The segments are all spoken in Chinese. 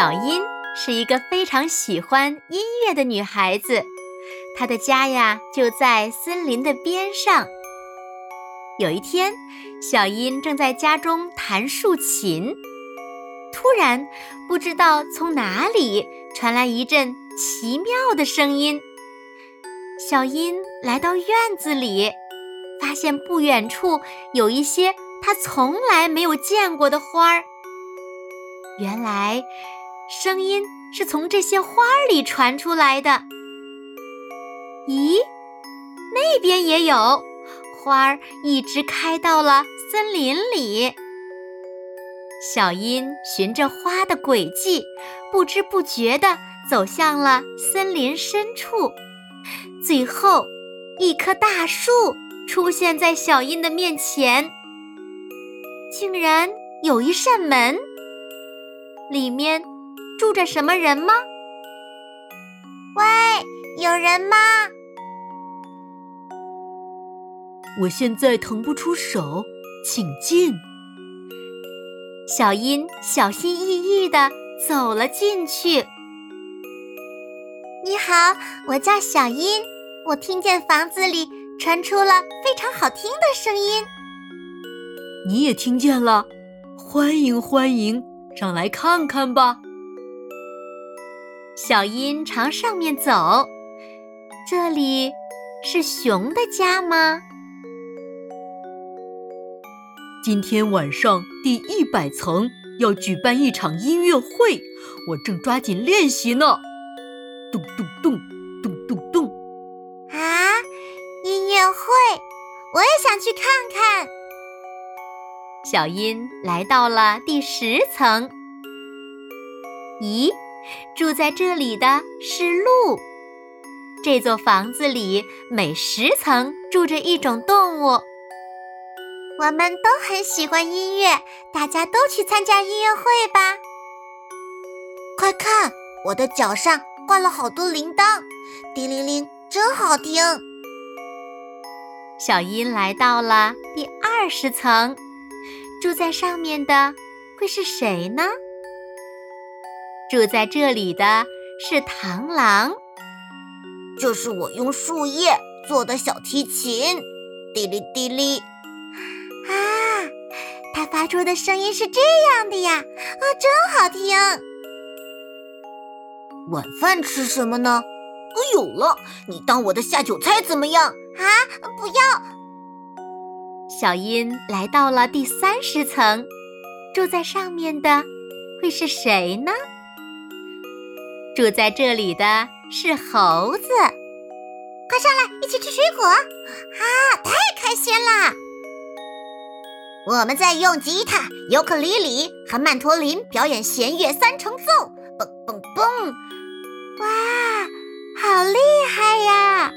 小音是一个非常喜欢音乐的女孩子，她的家呀就在森林的边上。有一天，小音正在家中弹竖琴，突然，不知道从哪里传来一阵奇妙的声音。小音来到院子里，发现不远处有一些她从来没有见过的花儿。原来。声音是从这些花儿里传出来的。咦，那边也有花儿，一直开到了森林里。小音循着花的轨迹，不知不觉地走向了森林深处。最后，一棵大树出现在小音的面前，竟然有一扇门，里面。住着什么人吗？喂，有人吗？我现在腾不出手，请进。小音小心翼翼地走了进去。你好，我叫小音，我听见房子里传出了非常好听的声音。你也听见了？欢迎欢迎，上来看看吧。小音朝上面走，这里是熊的家吗？今天晚上第一百层要举办一场音乐会，我正抓紧练习呢。咚咚咚，咚咚咚。啊，音乐会，我也想去看看。小音来到了第十层。咦？住在这里的是鹿。这座房子里每十层住着一种动物。我们都很喜欢音乐，大家都去参加音乐会吧！快看，我的脚上挂了好多铃铛，叮铃铃，真好听。小音来到了第二十层，住在上面的会是谁呢？住在这里的是螳螂，这是我用树叶做的小提琴，滴哩滴哩。啊，它发出的声音是这样的呀，啊，真好听。晚饭吃什么呢？我有了，你当我的下酒菜怎么样？啊，不要。小音来到了第三十层，住在上面的会是谁呢？住在这里的是猴子，快上来一起吃水果！啊，太开心啦！我们在用吉他、尤克里里和曼陀林表演弦乐三重奏，嘣嘣嘣！哇，好厉害呀！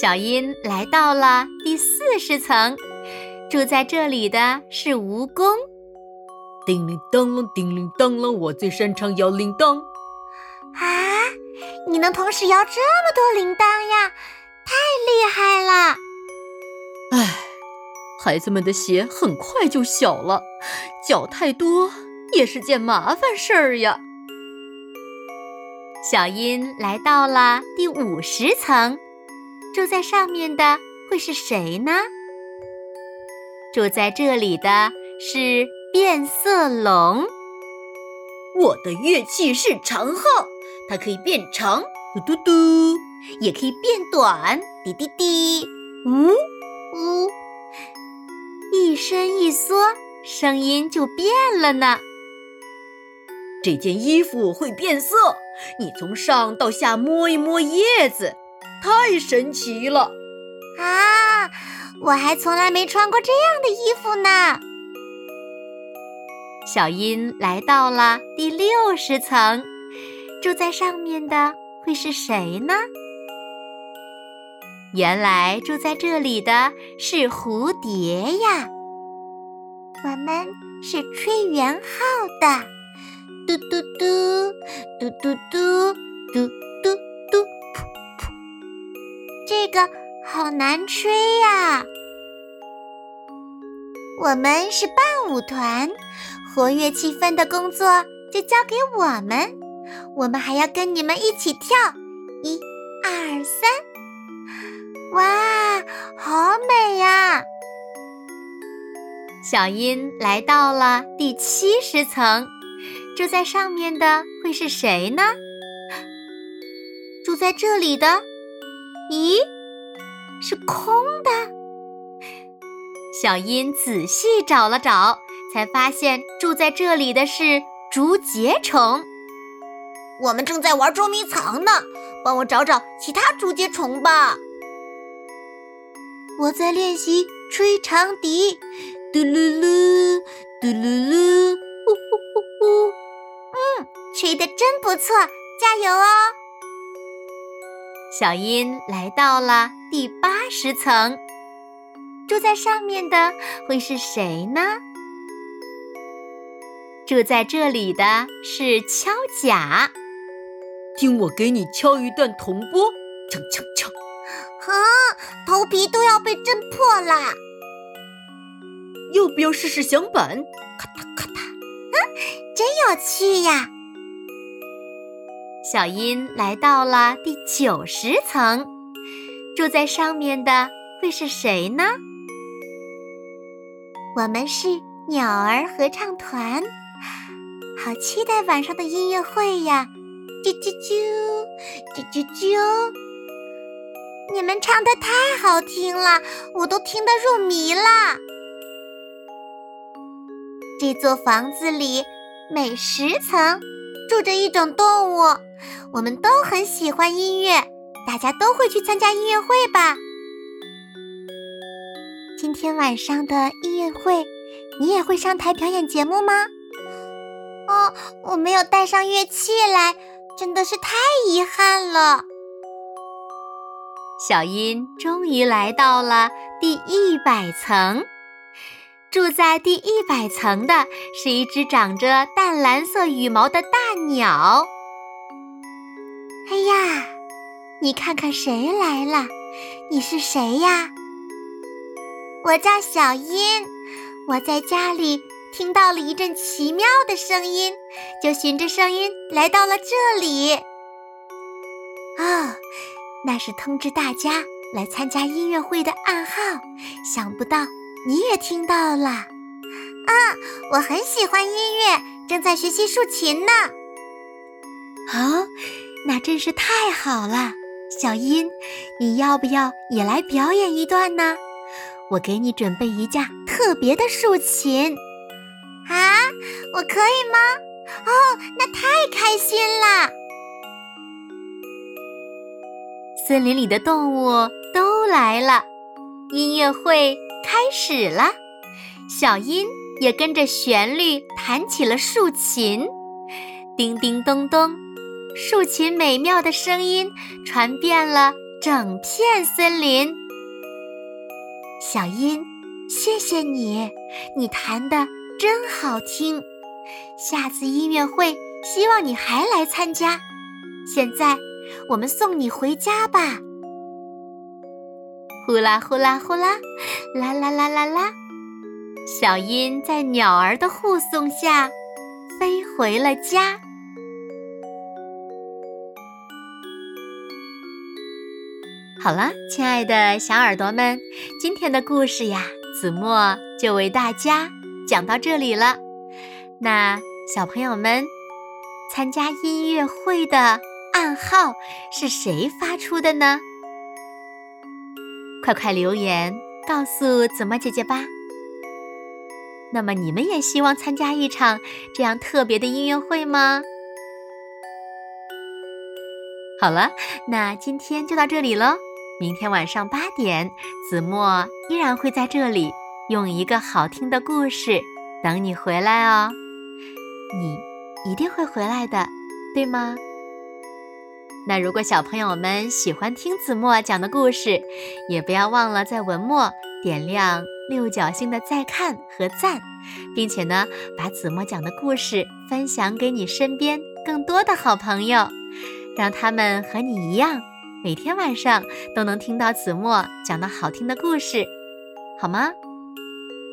小音来到了第四十层，住在这里的是蜈蚣。叮铃当啷，叮铃当啷，我最擅长摇铃铛。啊，你能同时摇这么多铃铛呀？太厉害了！唉，孩子们的鞋很快就小了，脚太多也是件麻烦事儿呀。小音来到了第五十层，住在上面的会是谁呢？住在这里的是。变色龙，我的乐器是长号，它可以变长，嘟嘟嘟，也可以变短，滴滴滴，呜呜，一伸一缩，声音就变了呢。这件衣服会变色，你从上到下摸一摸叶子，太神奇了。啊，我还从来没穿过这样的衣服呢。小音来到了第六十层，住在上面的会是谁呢？原来住在这里的是蝴蝶呀！我们是吹圆号的，嘟嘟嘟，嘟嘟嘟，嘟嘟嘟，噗噗。这个好难吹呀！我们是伴舞团。活跃气氛的工作就交给我们，我们还要跟你们一起跳，一、二、三，哇，好美呀！小音来到了第七十层，住在上面的会是谁呢？住在这里的，咦，是空的。小音仔细找了找。才发现住在这里的是竹节虫。我们正在玩捉迷藏呢，帮我找找其他竹节虫吧。我在练习吹长笛，嘟噜噜，嘟噜噜，呼呼呼呼。嗯，吹得真不错，加油哦！小音来到了第八十层，住在上面的会是谁呢？住在这里的是敲甲，听我给你敲一段铜钵，锵锵锵！啊，头皮都要被震破了。要不要试试响板？咔嗒咔嗒，啊，真有趣呀！小音来到了第九十层，住在上面的会是谁呢？我们是鸟儿合唱团。好期待晚上的音乐会呀！啾啾啾，啾啾啾！你们唱的太好听了，我都听得入迷了。这座房子里每十层住着一种动物，我们都很喜欢音乐，大家都会去参加音乐会吧？今天晚上的音乐会，你也会上台表演节目吗？哦，我没有带上乐器来，真的是太遗憾了。小音终于来到了第一百层，住在第一百层的是一只长着淡蓝色羽毛的大鸟。哎呀，你看看谁来了？你是谁呀？我叫小音，我在家里。听到了一阵奇妙的声音，就循着声音来到了这里。啊，那是通知大家来参加音乐会的暗号。想不到你也听到了。啊，我很喜欢音乐，正在学习竖琴呢。哦，那真是太好了，小音，你要不要也来表演一段呢？我给你准备一架特别的竖琴。我可以吗？哦，那太开心了！森林里的动物都来了，音乐会开始了。小音也跟着旋律弹起了竖琴，叮叮咚咚，竖琴美妙的声音传遍了整片森林。小音，谢谢你，你弹的。真好听！下次音乐会希望你还来参加。现在我们送你回家吧。呼啦呼啦呼啦，啦啦啦啦啦！小音在鸟儿的护送下飞回了家。好了，亲爱的小耳朵们，今天的故事呀，子墨就为大家。讲到这里了，那小朋友们参加音乐会的暗号是谁发出的呢？快快留言告诉子墨姐姐吧。那么你们也希望参加一场这样特别的音乐会吗？好了，那今天就到这里喽。明天晚上八点，子墨依然会在这里。用一个好听的故事等你回来哦。你一定会回来的，对吗？那如果小朋友们喜欢听子墨讲的故事，也不要忘了在文末点亮六角星的再看和赞，并且呢，把子墨讲的故事分享给你身边更多的好朋友，让他们和你一样，每天晚上都能听到子墨讲的好听的故事，好吗？